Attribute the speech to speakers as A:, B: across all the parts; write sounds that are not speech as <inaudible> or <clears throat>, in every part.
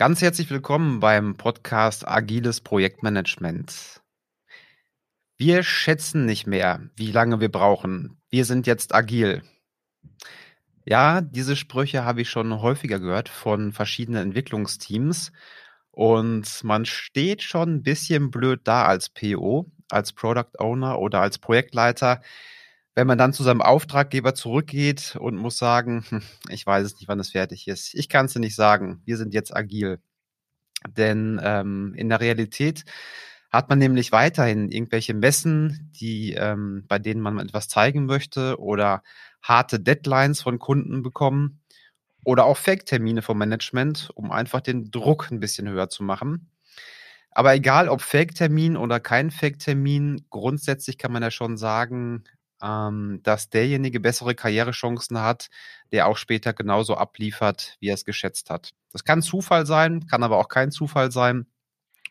A: Ganz herzlich willkommen beim Podcast Agiles Projektmanagement. Wir schätzen nicht mehr, wie lange wir brauchen. Wir sind jetzt agil. Ja, diese Sprüche habe ich schon häufiger gehört von verschiedenen Entwicklungsteams und man steht schon ein bisschen blöd da als PO, als Product Owner oder als Projektleiter, wenn man dann zu seinem Auftraggeber zurückgeht und muss sagen, hm, ich weiß es nicht, wann es fertig ist. Ich kann es dir nicht sagen. Wir sind jetzt agil. Denn ähm, in der Realität hat man nämlich weiterhin irgendwelche Messen, die, ähm, bei denen man etwas zeigen möchte oder harte Deadlines von Kunden bekommen oder auch Fake-Termine vom Management, um einfach den Druck ein bisschen höher zu machen. Aber egal ob Fake-Termin oder kein Fake-Termin, grundsätzlich kann man ja schon sagen, ähm, dass derjenige bessere Karrierechancen hat, der auch später genauso abliefert, wie er es geschätzt hat. Das kann Zufall sein, kann aber auch kein Zufall sein.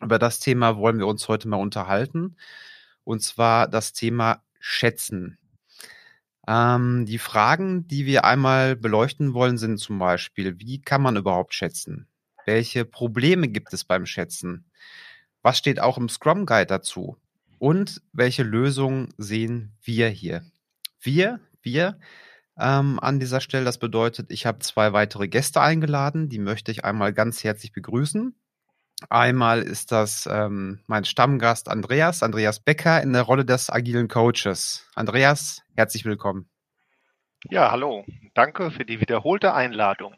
A: Über das Thema wollen wir uns heute mal unterhalten. Und zwar das Thema Schätzen. Ähm, die Fragen, die wir einmal beleuchten wollen, sind zum Beispiel, wie kann man überhaupt schätzen? Welche Probleme gibt es beim Schätzen? Was steht auch im Scrum Guide dazu? Und welche Lösung sehen wir hier? Wir, wir ähm, an dieser Stelle, das bedeutet, ich habe zwei weitere Gäste eingeladen, die möchte ich einmal ganz herzlich begrüßen. Einmal ist das ähm, mein Stammgast Andreas, Andreas Becker in der Rolle des agilen Coaches. Andreas, herzlich willkommen.
B: Ja, hallo. Danke für die wiederholte Einladung.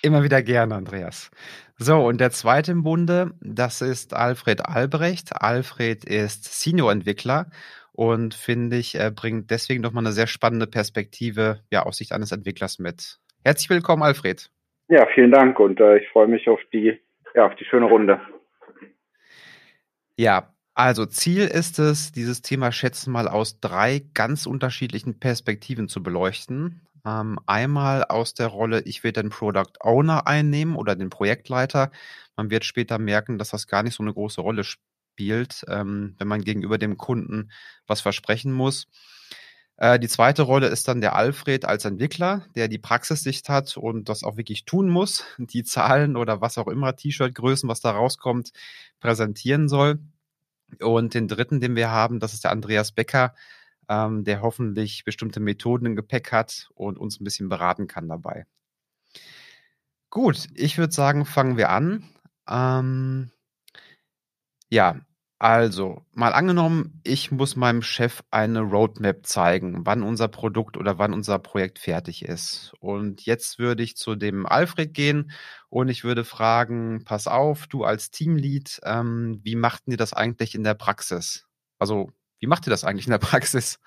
A: Immer wieder gerne, Andreas. So, und der zweite im Bunde, das ist Alfred Albrecht. Alfred ist Senior-Entwickler und finde ich, er bringt deswegen nochmal eine sehr spannende Perspektive ja, aus Sicht eines Entwicklers mit. Herzlich willkommen, Alfred.
C: Ja, vielen Dank und äh, ich freue mich auf die, ja, auf die schöne Runde.
A: Ja, also Ziel ist es, dieses Thema Schätzen mal aus drei ganz unterschiedlichen Perspektiven zu beleuchten. Ähm, einmal aus der Rolle, ich will den Product Owner einnehmen oder den Projektleiter. Man wird später merken, dass das gar nicht so eine große Rolle spielt, ähm, wenn man gegenüber dem Kunden was versprechen muss. Äh, die zweite Rolle ist dann der Alfred als Entwickler, der die Praxissicht hat und das auch wirklich tun muss, <laughs> die Zahlen oder was auch immer, T-Shirt-Größen, was da rauskommt, präsentieren soll. Und den dritten, den wir haben, das ist der Andreas Becker, ähm, der hoffentlich bestimmte Methoden im Gepäck hat und uns ein bisschen beraten kann dabei. Gut, ich würde sagen, fangen wir an. Ähm, ja, also, mal angenommen, ich muss meinem Chef eine Roadmap zeigen, wann unser Produkt oder wann unser Projekt fertig ist. Und jetzt würde ich zu dem Alfred gehen und ich würde fragen, pass auf, du als Teamlead, ähm, wie machten ihr das eigentlich in der Praxis? Also, wie macht ihr das eigentlich in der Praxis?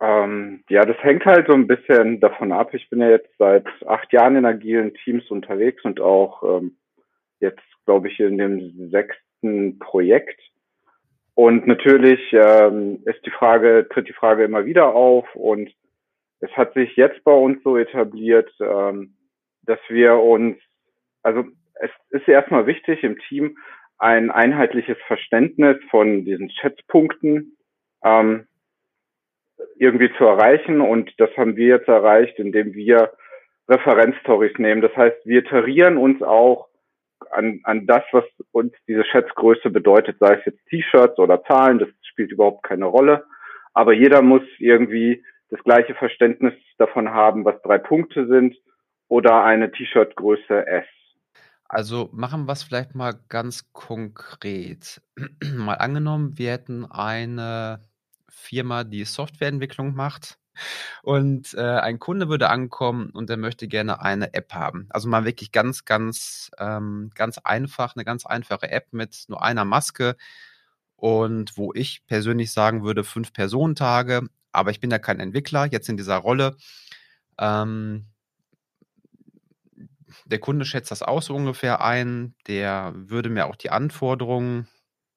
C: Ähm, ja, das hängt halt so ein bisschen davon ab. Ich bin ja jetzt seit acht Jahren in agilen Teams unterwegs und auch ähm, jetzt, glaube ich, in dem sechsten Projekt. Und natürlich ähm, ist die Frage, tritt die Frage immer wieder auf und es hat sich jetzt bei uns so etabliert, ähm, dass wir uns, also es ist erstmal wichtig im Team, ein einheitliches Verständnis von diesen Schätzpunkten ähm, irgendwie zu erreichen. Und das haben wir jetzt erreicht, indem wir Referenzstories nehmen. Das heißt, wir tarieren uns auch an, an das, was uns diese Schätzgröße bedeutet, sei es jetzt T-Shirts oder Zahlen, das spielt überhaupt keine Rolle. Aber jeder muss irgendwie das gleiche Verständnis davon haben, was drei Punkte sind oder eine T-Shirt-Größe S.
A: Also machen wir es vielleicht mal ganz konkret. <clears throat> mal angenommen, wir hätten eine Firma, die Softwareentwicklung macht und äh, ein Kunde würde ankommen und er möchte gerne eine App haben. Also mal wirklich ganz, ganz, ähm, ganz einfach, eine ganz einfache App mit nur einer Maske und wo ich persönlich sagen würde, fünf Personentage, aber ich bin ja kein Entwickler jetzt in dieser Rolle. Ähm, der Kunde schätzt das auch so ungefähr ein. Der würde mir auch die Anforderungen,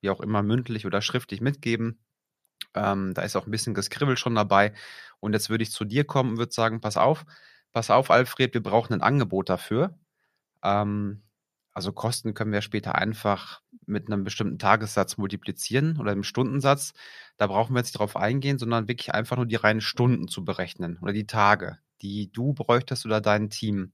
A: wie auch immer mündlich oder schriftlich mitgeben. Ähm, da ist auch ein bisschen Geskribbel schon dabei. Und jetzt würde ich zu dir kommen und würde sagen, pass auf, pass auf, Alfred, wir brauchen ein Angebot dafür. Ähm, also Kosten können wir später einfach mit einem bestimmten Tagessatz multiplizieren oder einem Stundensatz. Da brauchen wir jetzt nicht drauf eingehen, sondern wirklich einfach nur die reinen Stunden zu berechnen oder die Tage, die du bräuchtest oder dein Team.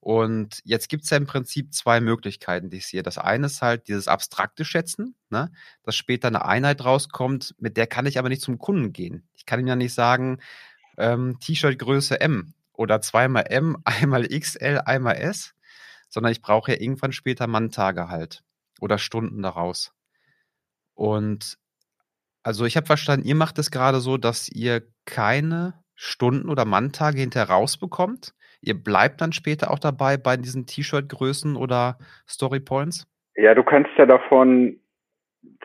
A: Und jetzt gibt es ja im Prinzip zwei Möglichkeiten, die ich sehe. Das eine ist halt dieses abstrakte Schätzen, ne? dass später eine Einheit rauskommt, mit der kann ich aber nicht zum Kunden gehen. Ich kann ihm ja nicht sagen, ähm, T-Shirt-Größe M oder zweimal M, <laughs> einmal XL, einmal S, sondern ich brauche ja irgendwann später Manntage halt oder Stunden daraus. Und also ich habe verstanden, ihr macht es gerade so, dass ihr keine Stunden oder Manntage hinterher rausbekommt. Ihr bleibt dann später auch dabei bei diesen T-Shirt-Größen oder Story Points?
C: Ja, du kannst ja davon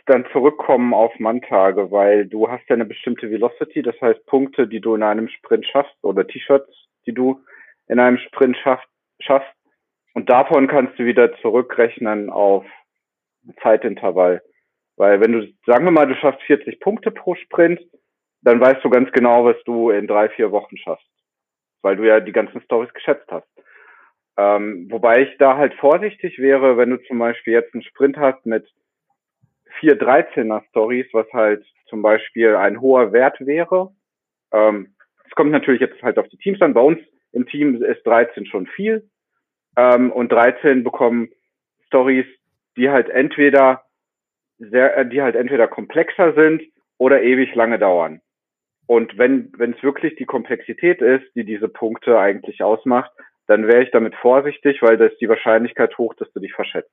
C: dann zurückkommen auf Manntage, weil du hast ja eine bestimmte Velocity, das heißt Punkte, die du in einem Sprint schaffst oder T-Shirts, die du in einem Sprint schaffst, schaffst. Und davon kannst du wieder zurückrechnen auf Zeitintervall. Weil wenn du, sagen wir mal, du schaffst 40 Punkte pro Sprint, dann weißt du ganz genau, was du in drei, vier Wochen schaffst. Weil du ja die ganzen Stories geschätzt hast. Ähm, wobei ich da halt vorsichtig wäre, wenn du zum Beispiel jetzt einen Sprint hast mit vier 13er Stories, was halt zum Beispiel ein hoher Wert wäre. Ähm, es kommt natürlich jetzt halt auf die Teams an. Bei uns im Team ist 13 schon viel. Ähm, und 13 bekommen Stories, die halt entweder sehr, äh, die halt entweder komplexer sind oder ewig lange dauern. Und wenn es wirklich die Komplexität ist, die diese Punkte eigentlich ausmacht, dann wäre ich damit vorsichtig, weil da ist die Wahrscheinlichkeit hoch, dass du dich verschätzt.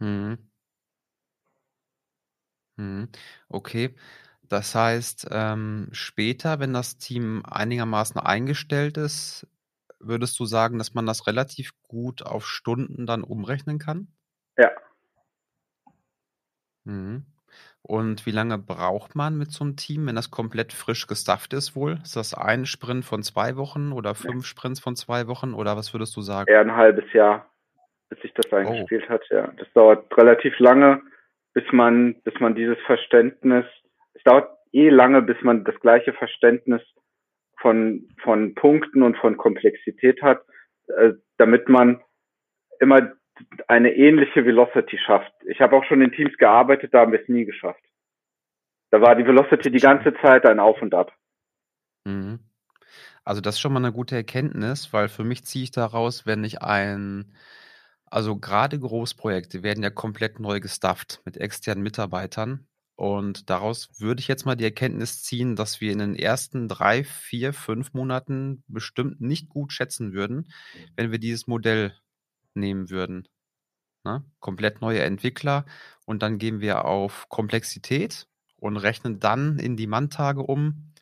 A: Mhm. Mhm. Okay. Das heißt, ähm, später, wenn das Team einigermaßen eingestellt ist, würdest du sagen, dass man das relativ gut auf Stunden dann umrechnen kann?
C: Ja.
A: Mhm. Und wie lange braucht man mit so einem Team, wenn das komplett frisch gestafft ist wohl? Ist das ein Sprint von zwei Wochen oder fünf Sprints von zwei Wochen oder was würdest du sagen?
C: Eher ein halbes Jahr, bis sich das eingespielt oh. hat, ja. Das dauert relativ lange, bis man, bis man dieses Verständnis, es dauert eh lange, bis man das gleiche Verständnis von, von Punkten und von Komplexität hat, äh, damit man immer eine ähnliche Velocity schafft. Ich habe auch schon in Teams gearbeitet, da haben wir es nie geschafft. Da war die Velocity die ganze Zeit ein Auf und Ab.
A: Mhm. Also das ist schon mal eine gute Erkenntnis, weil für mich ziehe ich daraus, wenn ich ein, also gerade Großprojekte werden ja komplett neu gestafft mit externen Mitarbeitern. Und daraus würde ich jetzt mal die Erkenntnis ziehen, dass wir in den ersten drei, vier, fünf Monaten bestimmt nicht gut schätzen würden, wenn wir dieses Modell nehmen würden. Ne? Komplett neue Entwickler und dann gehen wir auf Komplexität und rechnen dann in die Manntage um.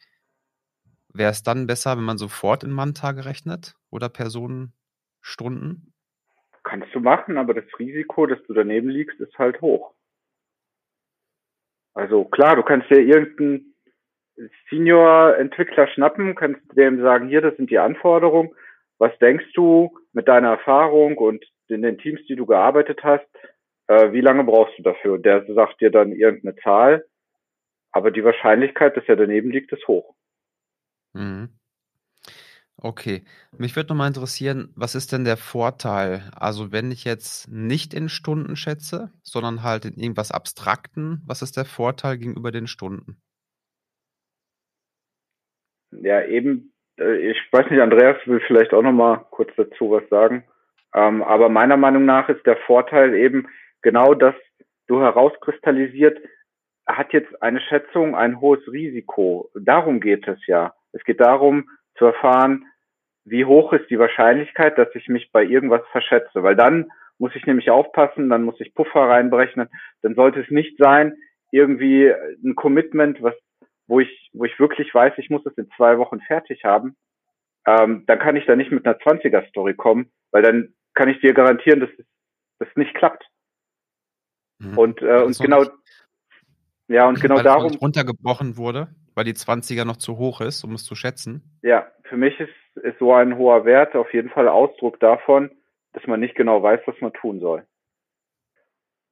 A: Wäre es dann besser, wenn man sofort in Manntage rechnet oder Personenstunden?
C: Kannst du machen, aber das Risiko, dass du daneben liegst, ist halt hoch. Also klar, du kannst dir irgendeinen Senior-Entwickler schnappen, kannst dem sagen, hier, das sind die Anforderungen, was denkst du mit deiner Erfahrung und in den Teams, die du gearbeitet hast, äh, wie lange brauchst du dafür? Und der sagt dir dann irgendeine Zahl, aber die Wahrscheinlichkeit, dass er daneben liegt, ist hoch.
A: Mhm. Okay, mich würde nochmal interessieren, was ist denn der Vorteil? Also wenn ich jetzt nicht in Stunden schätze, sondern halt in irgendwas Abstrakten, was ist der Vorteil gegenüber den Stunden?
C: Ja, eben ich weiß nicht, Andreas will vielleicht auch noch mal kurz dazu was sagen. Ähm, aber meiner Meinung nach ist der Vorteil eben genau, dass du herauskristallisiert, hat jetzt eine Schätzung ein hohes Risiko. Darum geht es ja. Es geht darum zu erfahren, wie hoch ist die Wahrscheinlichkeit, dass ich mich bei irgendwas verschätze. Weil dann muss ich nämlich aufpassen, dann muss ich Puffer reinberechnen. Dann sollte es nicht sein, irgendwie ein Commitment, was wo ich, wo ich wirklich weiß, ich muss es in zwei Wochen fertig haben, ähm, dann kann ich da nicht mit einer 20er-Story kommen, weil dann kann ich dir garantieren, dass es das nicht klappt. Mhm. Und, äh, und genau, ja, und genau
A: weil
C: darum.
A: Runtergebrochen wurde, weil die 20er noch zu hoch ist, um es zu schätzen.
C: Ja, für mich ist, ist so ein hoher Wert auf jeden Fall Ausdruck davon, dass man nicht genau weiß, was man tun soll.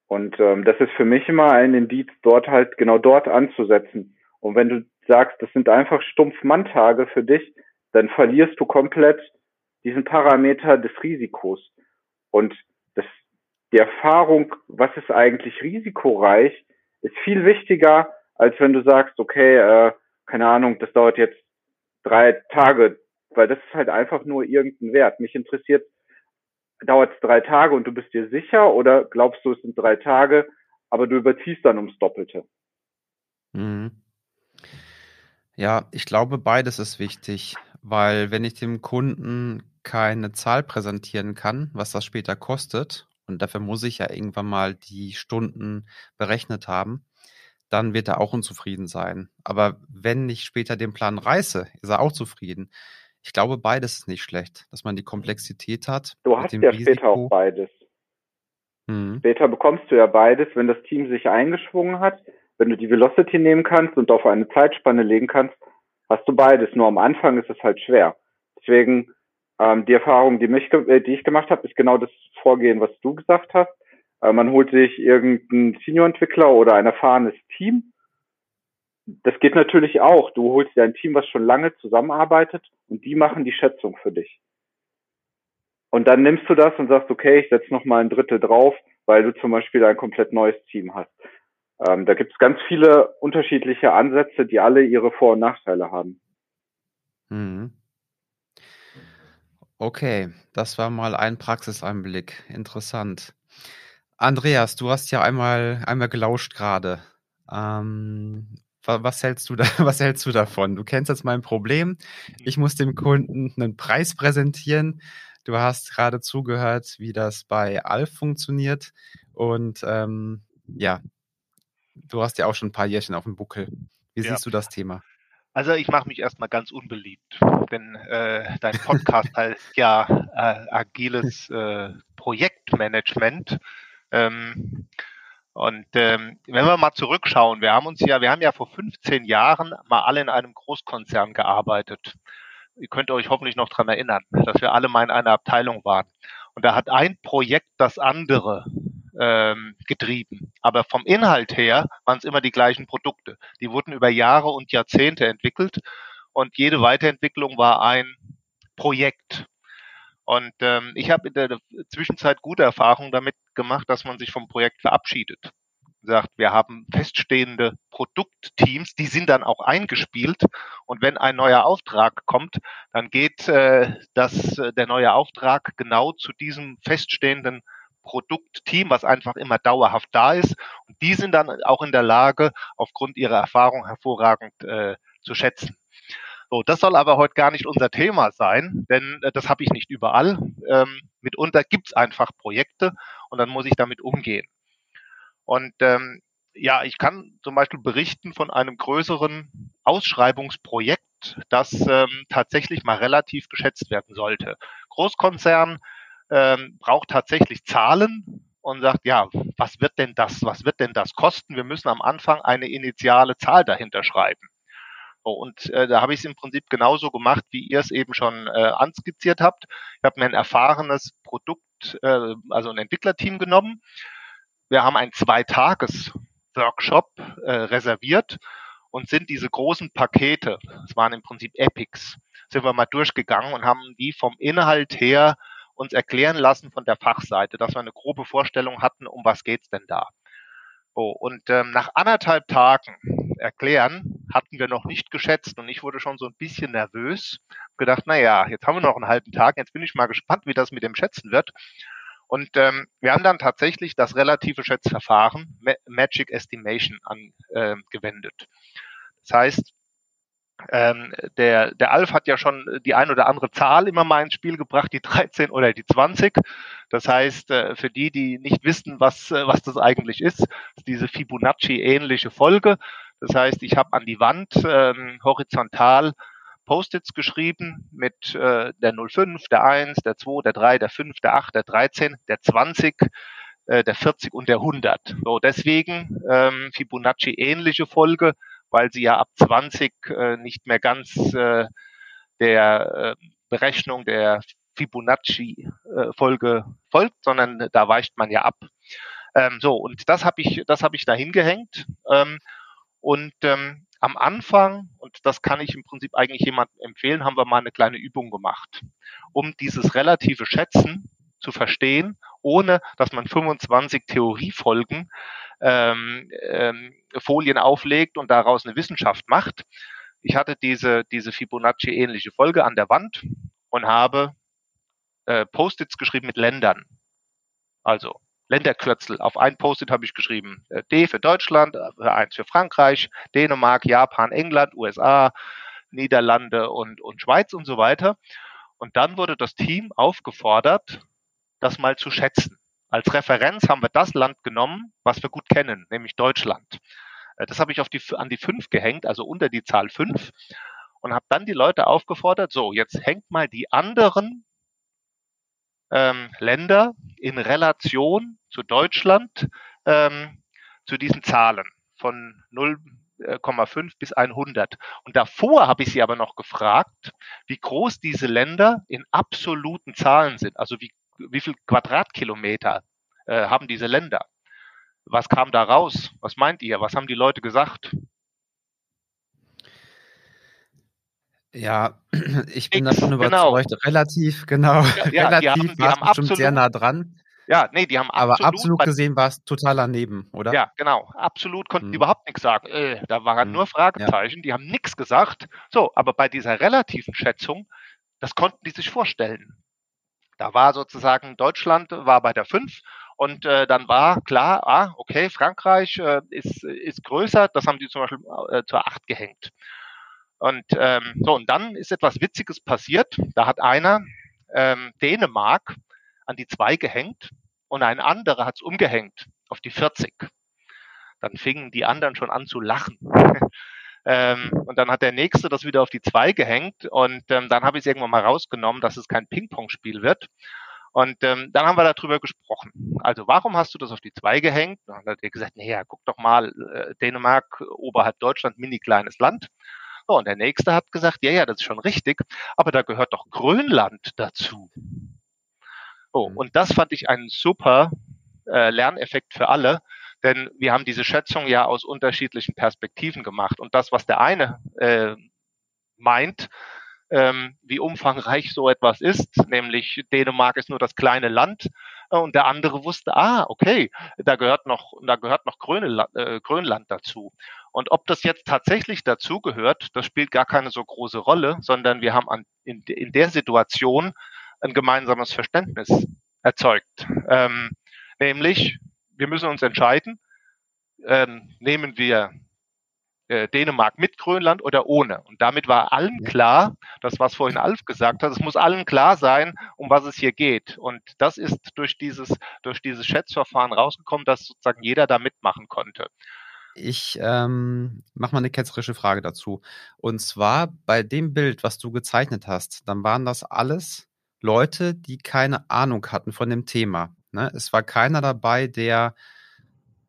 C: Und ähm, das ist für mich immer ein Indiz, dort halt genau dort anzusetzen. Und wenn du sagst, das sind einfach stumpf Manntage für dich, dann verlierst du komplett diesen Parameter des Risikos. Und das, die Erfahrung, was ist eigentlich risikoreich, ist viel wichtiger, als wenn du sagst, okay, äh, keine Ahnung, das dauert jetzt drei Tage, weil das ist halt einfach nur irgendein Wert. Mich interessiert, dauert es drei Tage und du bist dir sicher oder glaubst du, es sind drei Tage, aber du überziehst dann ums Doppelte?
A: Mhm. Ja, ich glaube, beides ist wichtig, weil wenn ich dem Kunden keine Zahl präsentieren kann, was das später kostet, und dafür muss ich ja irgendwann mal die Stunden berechnet haben, dann wird er auch unzufrieden sein. Aber wenn ich später den Plan reiße, ist er auch zufrieden. Ich glaube, beides ist nicht schlecht, dass man die Komplexität hat.
C: Du hast ja Risiko. später auch beides. Mhm. Später bekommst du ja beides, wenn das Team sich eingeschwungen hat. Wenn du die Velocity nehmen kannst und auf eine Zeitspanne legen kannst, hast du beides. Nur am Anfang ist es halt schwer. Deswegen ähm, die Erfahrung, die, mich, äh, die ich gemacht habe, ist genau das Vorgehen, was du gesagt hast. Äh, man holt sich irgendeinen Senior-Entwickler oder ein erfahrenes Team. Das geht natürlich auch. Du holst dir ein Team, was schon lange zusammenarbeitet und die machen die Schätzung für dich. Und dann nimmst du das und sagst, okay, ich setze noch mal ein Drittel drauf, weil du zum Beispiel ein komplett neues Team hast. Ähm, da gibt es ganz viele unterschiedliche Ansätze, die alle ihre Vor- und Nachteile haben.
A: Mhm. Okay, das war mal ein Praxiseinblick. Interessant. Andreas, du hast ja einmal, einmal gelauscht gerade. Ähm, was hältst du da, <laughs> was hältst du davon? Du kennst jetzt mein Problem. Ich muss dem Kunden einen Preis präsentieren. Du hast gerade zugehört, wie das bei Alf funktioniert. Und ähm, ja, du hast ja auch schon ein paar Jährchen auf dem Buckel. Wie ja. siehst du das Thema?
B: Also ich mache mich erstmal ganz unbeliebt, denn äh, dein <laughs> Podcast heißt ja äh, agiles äh, Projektmanagement. Ähm, und ähm, wenn wir mal zurückschauen, wir haben uns ja, wir haben ja vor 15 Jahren mal alle in einem Großkonzern gearbeitet. Ihr könnt euch hoffentlich noch dran erinnern, dass wir alle mal in einer Abteilung waren. Und da hat ein Projekt das andere ähm, getrieben. Aber vom Inhalt her waren es immer die gleichen Produkte. Die wurden über Jahre und Jahrzehnte entwickelt und jede Weiterentwicklung war ein Projekt. Und ähm, ich habe in der Zwischenzeit gute Erfahrungen damit gemacht, dass man sich vom Projekt verabschiedet. Sagt, wir haben feststehende Produktteams, die sind dann auch eingespielt. Und wenn ein neuer Auftrag kommt, dann geht äh, das, äh, der neue Auftrag genau zu diesem feststehenden Produktteam, was einfach immer dauerhaft da ist. Und die sind dann auch in der Lage, aufgrund ihrer Erfahrung hervorragend äh, zu schätzen. So, das soll aber heute gar nicht unser Thema sein, denn äh, das habe ich nicht überall. Ähm, mitunter gibt es einfach Projekte und dann muss ich damit umgehen. Und ähm, ja, ich kann zum Beispiel berichten von einem größeren Ausschreibungsprojekt, das ähm, tatsächlich mal relativ geschätzt werden sollte. Großkonzern ähm, braucht tatsächlich Zahlen und sagt, ja, was wird denn das, was wird denn das kosten? Wir müssen am Anfang eine initiale Zahl dahinter schreiben. Und äh, da habe ich es im Prinzip genauso gemacht, wie ihr es eben schon äh, anskizziert habt. Ich habe mir ein erfahrenes Produkt, äh, also ein Entwicklerteam genommen. Wir haben ein Zweitages-Workshop äh, reserviert und sind diese großen Pakete, das waren im Prinzip Epics, sind wir mal durchgegangen und haben die vom Inhalt her uns erklären lassen von der Fachseite, dass wir eine grobe Vorstellung hatten, um was geht's denn da. Oh, und ähm, nach anderthalb Tagen erklären hatten wir noch nicht geschätzt und ich wurde schon so ein bisschen nervös, gedacht, na ja, jetzt haben wir noch einen halben Tag, jetzt bin ich mal gespannt, wie das mit dem Schätzen wird. Und ähm, wir haben dann tatsächlich das relative Schätzverfahren Magic Estimation angewendet. Äh, das heißt, ähm, der, der Alf hat ja schon die ein oder andere Zahl immer mal ins Spiel gebracht, die 13 oder die 20. Das heißt, äh, für die, die nicht wissen, was, äh, was das eigentlich ist, ist diese Fibonacci-ähnliche Folge. Das heißt, ich habe an die Wand ähm, horizontal Post-its geschrieben mit äh, der 05, der 1, der 2, der 3, der 5, der 8, der 13, der 20, äh, der 40 und der 100. So, deswegen ähm, Fibonacci-ähnliche Folge weil sie ja ab 20 äh, nicht mehr ganz äh, der äh, Berechnung der Fibonacci-Folge äh, folgt, sondern da weicht man ja ab. Ähm, so, und das habe ich, das habe ich da hingehängt. Ähm, und ähm, am Anfang, und das kann ich im Prinzip eigentlich jemandem empfehlen, haben wir mal eine kleine Übung gemacht, um dieses relative Schätzen zu verstehen, ohne dass man 25 Theoriefolgen ähm, ähm, Folien auflegt und daraus eine Wissenschaft macht. Ich hatte diese, diese Fibonacci-ähnliche Folge an der Wand und habe äh, Post-its geschrieben mit Ländern. Also Länderkürzel. Auf ein Post-it habe ich geschrieben äh, D für Deutschland, äh, eins für Frankreich, Dänemark, Japan, England, USA, Niederlande und, und Schweiz und so weiter. Und dann wurde das Team aufgefordert, das mal zu schätzen. Als Referenz haben wir das Land genommen, was wir gut kennen, nämlich Deutschland. Äh, das habe ich auf die, an die fünf gehängt, also unter die Zahl fünf und habe dann die Leute aufgefordert, so, jetzt hängt mal die anderen ähm, Länder in Relation zu Deutschland ähm, zu diesen Zahlen von 0,5 bis 100. Und davor habe ich sie aber noch gefragt, wie groß diese Länder in absoluten Zahlen sind, also wie, wie viel Quadratkilometer äh, haben diese Länder. Was kam da raus? Was meint ihr? Was haben die Leute gesagt?
A: Ja, <clears throat> ich bin X, davon genau. überzeugt, genau. relativ, genau, ja, relativ <laughs> die haben, die bestimmt sehr nah dran.
B: Ja, nee, die haben
A: absolut. Aber absolut gesehen war es total daneben, oder?
B: Ja, genau. Absolut konnten hm. die überhaupt nichts sagen. Äh, da waren hm. nur Fragezeichen, ja. die haben nichts gesagt. So, aber bei dieser relativen Schätzung, das konnten die sich vorstellen. Da war sozusagen Deutschland war bei der 5 und äh, dann war klar, ah, okay, Frankreich äh, ist, ist größer, das haben die zum Beispiel äh, zur 8 gehängt. Und ähm, so, und dann ist etwas Witziges passiert. Da hat einer ähm, Dänemark an die 2 gehängt und ein anderer hat es umgehängt auf die 40. Dann fingen die anderen schon an zu lachen. Ähm, und dann hat der nächste das wieder auf die 2 gehängt und ähm, dann habe ich es irgendwann mal rausgenommen, dass es kein Ping-Pong-Spiel wird. Und ähm, dann haben wir darüber gesprochen. Also warum hast du das auf die 2 gehängt? Dann hat er gesagt, naja, guck doch mal, äh, Dänemark, oberhalb Deutschland, mini kleines Land. So, und der nächste hat gesagt, ja, ja, das ist schon richtig, aber da gehört doch Grönland dazu. Oh, und das fand ich einen super äh, Lerneffekt für alle, denn wir haben diese Schätzung ja aus unterschiedlichen Perspektiven gemacht. Und das, was der eine äh, meint, ähm, wie umfangreich so etwas ist, nämlich Dänemark ist nur das kleine Land äh, und der andere wusste, ah, okay, da gehört noch, da gehört noch Grönland, äh, Grönland dazu. Und ob das jetzt tatsächlich dazugehört, das spielt gar keine so große Rolle, sondern wir haben an, in, in der Situation ein gemeinsames Verständnis erzeugt. Ähm, nämlich, wir müssen uns entscheiden, ähm, nehmen wir äh, Dänemark mit Grönland oder ohne. Und damit war allen klar, das was vorhin Alf gesagt hat, es muss allen klar sein, um was es hier geht. Und das ist durch dieses, durch dieses Schätzverfahren rausgekommen, dass sozusagen jeder da mitmachen konnte.
A: Ich ähm, mache mal eine ketzerische Frage dazu. Und zwar bei dem Bild, was du gezeichnet hast, dann waren das alles Leute, die keine Ahnung hatten von dem Thema. Ne? Es war keiner dabei, der,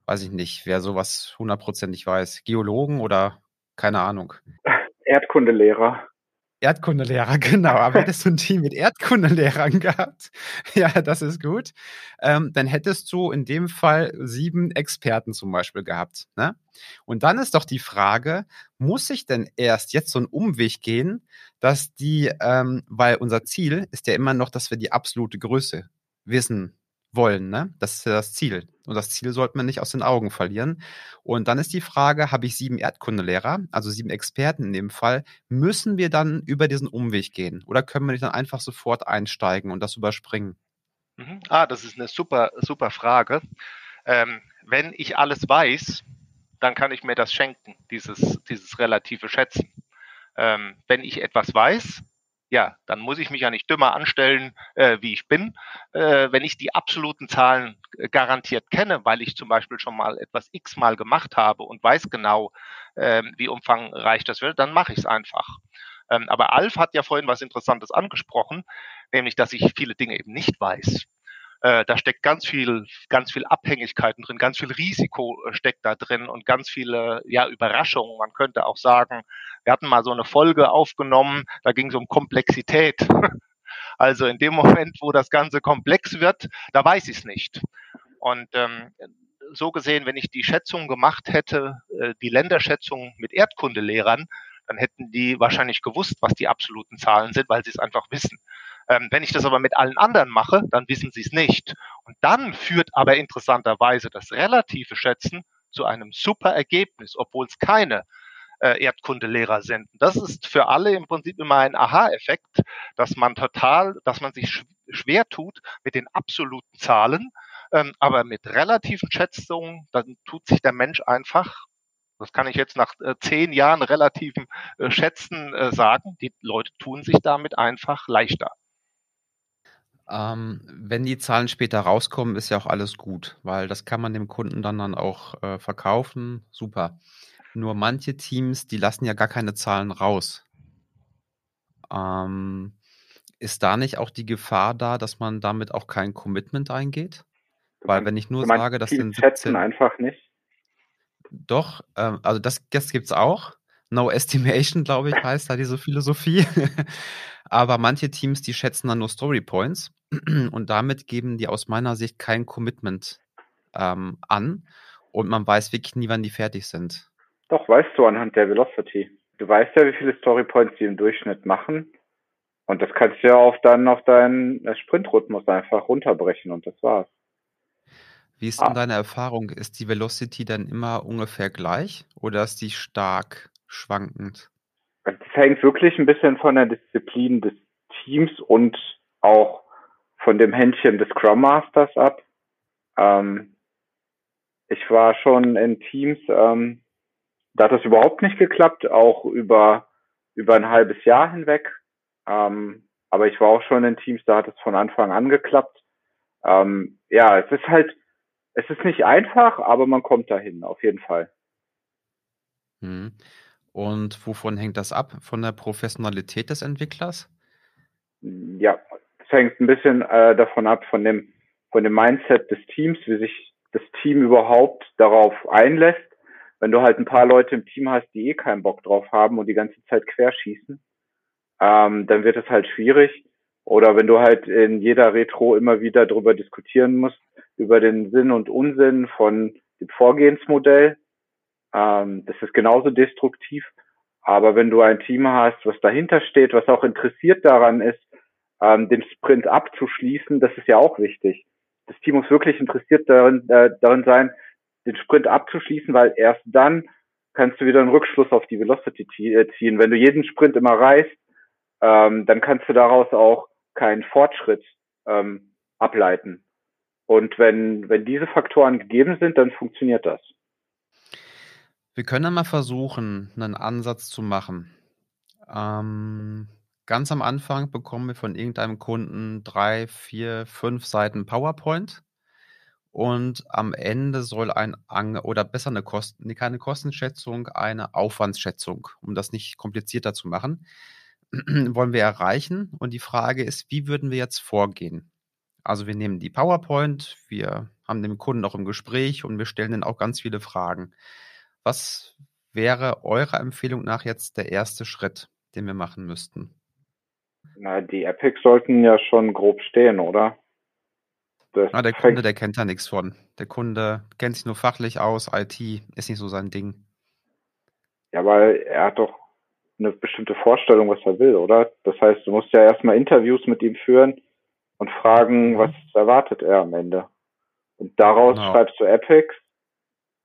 A: weiß ich nicht, wer sowas hundertprozentig weiß, Geologen oder keine Ahnung. <laughs>
C: Erdkundelehrer.
A: Erdkundelehrer, <laughs> genau. Aber hättest du ein Team mit Erdkundelehrern <laughs> gehabt, ja, das ist gut, ähm, dann hättest du in dem Fall sieben Experten zum Beispiel gehabt. Ne? Und dann ist doch die Frage, muss ich denn erst jetzt so einen Umweg gehen, dass die, ähm, weil unser Ziel ist ja immer noch, dass wir die absolute Größe wissen wollen. Ne? Das ist ja das Ziel. Und das Ziel sollte man nicht aus den Augen verlieren. Und dann ist die Frage, habe ich sieben Erdkundelehrer, also sieben Experten in dem Fall, müssen wir dann über diesen Umweg gehen? Oder können wir nicht dann einfach sofort einsteigen und das überspringen?
B: Mhm. Ah, das ist eine super, super Frage. Ähm, wenn ich alles weiß, dann kann ich mir das schenken, dieses, dieses relative Schätzen. Ähm, wenn ich etwas weiß, ja, dann muss ich mich ja nicht dümmer anstellen, äh, wie ich bin. Äh, wenn ich die absoluten Zahlen äh, garantiert kenne, weil ich zum Beispiel schon mal etwas x-mal gemacht habe und weiß genau, äh, wie umfangreich das wird, dann mache ich es einfach. Ähm, aber Alf hat ja vorhin was Interessantes angesprochen, nämlich, dass ich viele Dinge eben nicht weiß. Äh, da steckt ganz viel, ganz viel Abhängigkeiten drin, ganz viel Risiko äh, steckt da drin und ganz viele ja, Überraschungen. Man könnte auch sagen, wir hatten mal so eine Folge aufgenommen, da ging es um Komplexität. <laughs> Also in dem Moment, wo das Ganze komplex wird, da weiß ich es nicht. Und ähm, so gesehen, wenn ich die Schätzung gemacht hätte, äh, die Länderschätzung mit Erdkundelehrern, dann hätten die wahrscheinlich gewusst, was die absoluten Zahlen sind, weil sie es einfach wissen. Ähm, wenn ich das aber mit allen anderen mache, dann wissen sie es nicht. Und dann führt aber interessanterweise das relative Schätzen zu einem super Ergebnis, obwohl es keine äh, Erdkundelehrer senden. Das ist für alle im Prinzip immer ein Aha-Effekt, dass man total, dass man sich sch schwer tut mit den absoluten Zahlen, ähm, aber mit relativen Schätzungen, dann tut sich der Mensch einfach das kann ich jetzt nach äh, zehn Jahren relativen äh, Schätzen äh, sagen. Die Leute tun sich damit einfach leichter.
A: Ähm, wenn die Zahlen später rauskommen, ist ja auch alles gut, weil das kann man dem Kunden dann, dann auch äh, verkaufen. Super. Nur manche Teams, die lassen ja gar keine Zahlen raus. Ähm, ist da nicht auch die Gefahr da, dass man damit auch kein Commitment eingeht? Weil wenn ich nur sage, das sind
C: 17 einfach nicht.
A: Doch, ähm, also das, das gibt's auch. No Estimation, glaube ich, heißt da diese Philosophie. <laughs> Aber manche Teams, die schätzen dann nur Story Points <clears throat> und damit geben die aus meiner Sicht kein Commitment ähm, an und man weiß wirklich nie, wann die fertig sind.
C: Doch, weißt du anhand der Velocity. Du weißt ja, wie viele Story Points die im Durchschnitt machen. Und das kannst du ja auch dann auf deinen äh, Sprintrhythmus einfach runterbrechen und das war's.
A: Wie ist denn ah. deine Erfahrung? Ist die Velocity dann immer ungefähr gleich oder ist die stark schwankend?
C: Das hängt wirklich ein bisschen von der Disziplin des Teams und auch von dem Händchen des Scrum Masters ab. Ähm, ich war schon in Teams, ähm, da hat das überhaupt nicht geklappt, auch über, über ein halbes Jahr hinweg. Ähm, aber ich war auch schon in Teams, da hat es von Anfang an geklappt. Ähm, ja, es ist halt, es ist nicht einfach, aber man kommt dahin, auf jeden Fall.
A: Hm. Und wovon hängt das ab? Von der Professionalität des Entwicklers?
C: Ja, es hängt ein bisschen äh, davon ab, von dem, von dem Mindset des Teams, wie sich das Team überhaupt darauf einlässt. Wenn du halt ein paar Leute im Team hast, die eh keinen Bock drauf haben und die ganze Zeit querschießen, ähm, dann wird es halt schwierig. Oder wenn du halt in jeder Retro immer wieder darüber diskutieren musst, über den Sinn und Unsinn von dem Vorgehensmodell, ähm, das ist genauso destruktiv. Aber wenn du ein Team hast, was dahinter steht, was auch interessiert daran ist, ähm, den Sprint abzuschließen, das ist ja auch wichtig. Das Team muss wirklich interessiert darin, äh, darin sein, den Sprint abzuschließen, weil erst dann kannst du wieder einen Rückschluss auf die Velocity äh, ziehen. Wenn du jeden Sprint immer reißt, ähm, dann kannst du daraus auch keinen Fortschritt ähm, ableiten. Und wenn, wenn diese Faktoren gegeben sind, dann funktioniert das.
A: Wir können dann mal versuchen, einen Ansatz zu machen. Ähm, ganz am Anfang bekommen wir von irgendeinem Kunden drei, vier, fünf Seiten PowerPoint. Und am Ende soll ein oder besser eine Kosten, keine Kostenschätzung, eine Aufwandsschätzung, um das nicht komplizierter zu machen, <clears throat> wollen wir erreichen. Und die Frage ist, wie würden wir jetzt vorgehen? Also wir nehmen die PowerPoint, wir haben den Kunden auch im Gespräch und wir stellen dann auch ganz viele Fragen. Was wäre eurer Empfehlung nach jetzt der erste Schritt, den wir machen müssten?
C: Na, die Epics sollten ja schon grob stehen, oder?
A: Das ah, der Kunde, der kennt da nichts von. Der Kunde kennt sich nur fachlich aus, IT ist nicht so sein Ding.
C: Ja, weil er hat doch eine bestimmte Vorstellung, was er will, oder? Das heißt, du musst ja erstmal Interviews mit ihm führen und fragen, mhm. was erwartet er am Ende. Und daraus genau. schreibst du Epics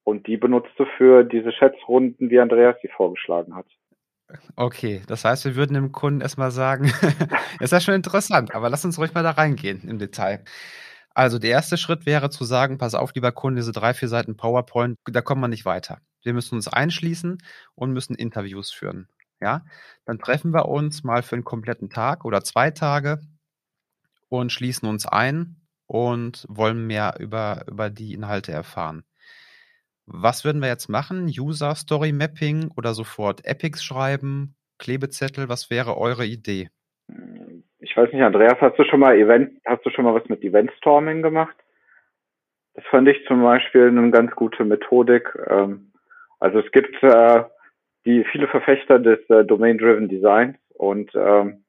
C: und die benutzt du für diese Schätzrunden, wie Andreas sie vorgeschlagen hat.
A: Okay, das heißt, wir würden dem Kunden erstmal sagen, <laughs> ist ja schon interessant, aber lass uns ruhig mal da reingehen im Detail. Also der erste Schritt wäre zu sagen, pass auf, lieber Kunde, diese drei, vier Seiten PowerPoint, da kommen wir nicht weiter. Wir müssen uns einschließen und müssen Interviews führen. Ja, dann treffen wir uns mal für einen kompletten Tag oder zwei Tage und schließen uns ein und wollen mehr über, über die Inhalte erfahren. Was würden wir jetzt machen? User Story Mapping oder sofort Epics schreiben? Klebezettel? Was wäre eure Idee?
C: Ich weiß nicht, Andreas, hast du schon mal Event, hast du schon mal was mit Event Storming gemacht? Das fand ich zum Beispiel eine ganz gute Methodik. Ähm, also es gibt äh, die viele Verfechter des äh, Domain-Driven Designs und ähm,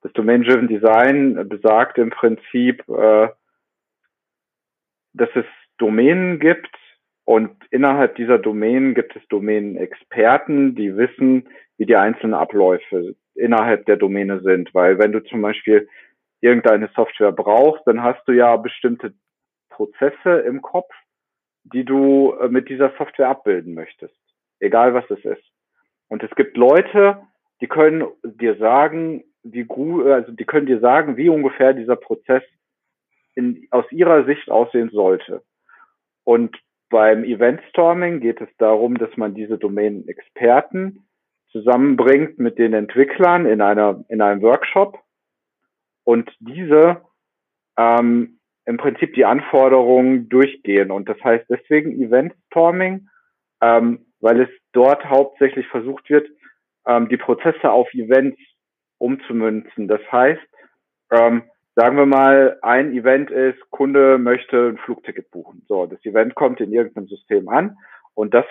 C: das Domain-Driven Design besagt im Prinzip, äh, dass es Domänen gibt, und innerhalb dieser Domänen gibt es Domänenexperten, die wissen, wie die einzelnen Abläufe innerhalb der Domäne sind. Weil wenn du zum Beispiel irgendeine Software brauchst, dann hast du ja bestimmte Prozesse im Kopf, die du äh, mit dieser Software abbilden möchtest. Egal was es ist. Und es gibt Leute, die können dir sagen, wie gut, also die können dir sagen, wie ungefähr dieser Prozess in, aus ihrer Sicht aussehen sollte. Und beim Eventstorming geht es darum, dass man diese Domain-Experten zusammenbringt mit den Entwicklern in einer in einem Workshop und diese ähm, im Prinzip die Anforderungen durchgehen. Und das heißt deswegen Eventstorming, ähm, weil es dort hauptsächlich versucht wird, ähm, die Prozesse auf Events umzumünzen. Das heißt, ähm, sagen wir mal, ein Event ist, Kunde möchte ein Flugticket buchen. So, das Event kommt in irgendeinem System an und das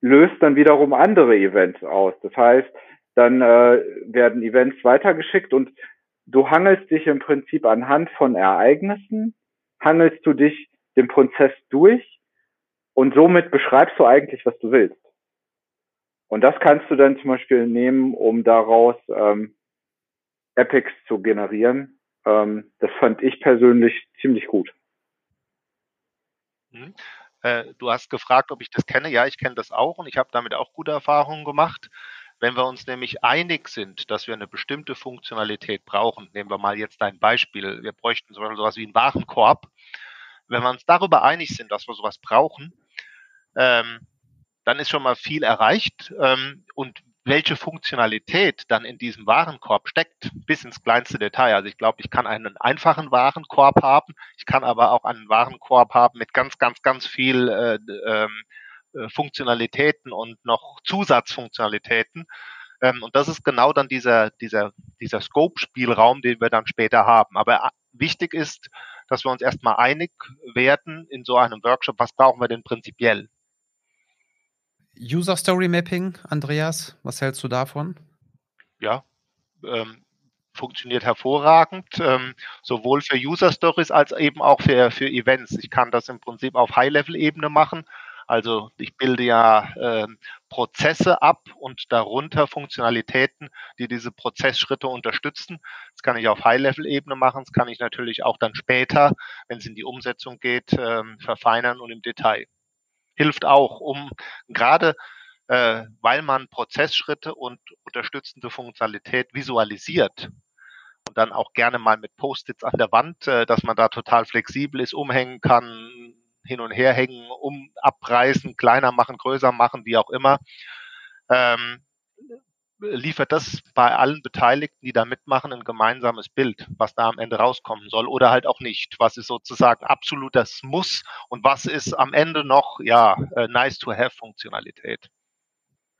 C: löst dann wiederum andere Events aus. Das heißt, dann äh, werden Events weitergeschickt und du hangelst dich im Prinzip anhand von Ereignissen, hangelst du dich den Prozess durch und somit beschreibst du eigentlich, was du willst. Und das kannst du dann zum Beispiel nehmen, um daraus ähm, Epics zu generieren. Ähm, das fand ich persönlich ziemlich gut.
B: Mhm. Äh, du hast gefragt, ob ich das kenne. Ja, ich kenne das auch und ich habe damit auch gute Erfahrungen gemacht. Wenn wir uns nämlich einig sind, dass wir eine bestimmte Funktionalität brauchen, nehmen wir mal jetzt ein Beispiel, wir bräuchten zum Beispiel sowas wie einen Warenkorb. Wenn wir uns darüber einig sind, dass wir sowas brauchen, ähm, dann ist schon mal viel erreicht. Ähm, und welche Funktionalität dann in diesem Warenkorb steckt, bis ins kleinste Detail. Also ich glaube, ich kann einen einfachen Warenkorb haben, ich kann aber auch einen Warenkorb haben mit ganz, ganz, ganz viel äh, ähm, äh, Funktionalitäten und noch Zusatzfunktionalitäten. Ähm, und das ist genau dann dieser, dieser, dieser Scope-Spielraum, den wir dann später haben. Aber äh, wichtig ist, dass wir uns erstmal einig werden in so einem Workshop, was brauchen wir denn prinzipiell?
A: User Story Mapping, Andreas, was hältst du davon?
B: Ja, ähm, funktioniert hervorragend, ähm, sowohl für User Stories als eben auch für, für Events. Ich kann das im Prinzip auf High-Level-Ebene machen. Also ich bilde ja äh, Prozesse ab und darunter Funktionalitäten, die diese Prozessschritte unterstützen. Das kann ich auf High-Level-Ebene machen. Das kann ich natürlich auch dann später, wenn es in die Umsetzung geht, äh, verfeinern und im Detail hilft auch, um gerade äh, weil man Prozessschritte und unterstützende Funktionalität visualisiert und dann auch gerne mal mit Post-its an der Wand, äh, dass man da total flexibel ist, umhängen kann, hin und her hängen, um abreißen, kleiner machen, größer machen, wie auch immer. Ähm, liefert das bei allen Beteiligten, die da mitmachen, ein gemeinsames Bild, was da am Ende rauskommen soll oder halt auch nicht. Was ist sozusagen absolut das Muss und was ist am Ende noch, ja, äh, nice to have Funktionalität.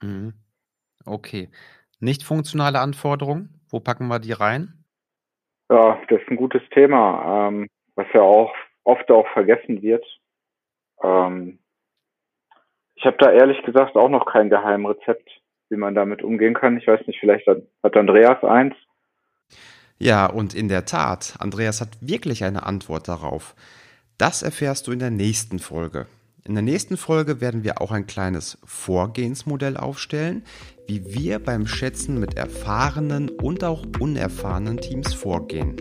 A: Mhm. Okay. Nicht funktionale Anforderungen, wo packen wir die rein?
C: Ja, das ist ein gutes Thema, ähm, was ja auch oft auch vergessen wird. Ähm, ich habe da ehrlich gesagt auch noch kein Geheimrezept wie man damit umgehen kann. Ich weiß nicht, vielleicht hat, hat Andreas eins.
A: Ja, und in der Tat, Andreas hat wirklich eine Antwort darauf. Das erfährst du in der nächsten Folge. In der nächsten Folge werden wir auch ein kleines Vorgehensmodell aufstellen, wie wir beim Schätzen mit erfahrenen und auch unerfahrenen Teams vorgehen.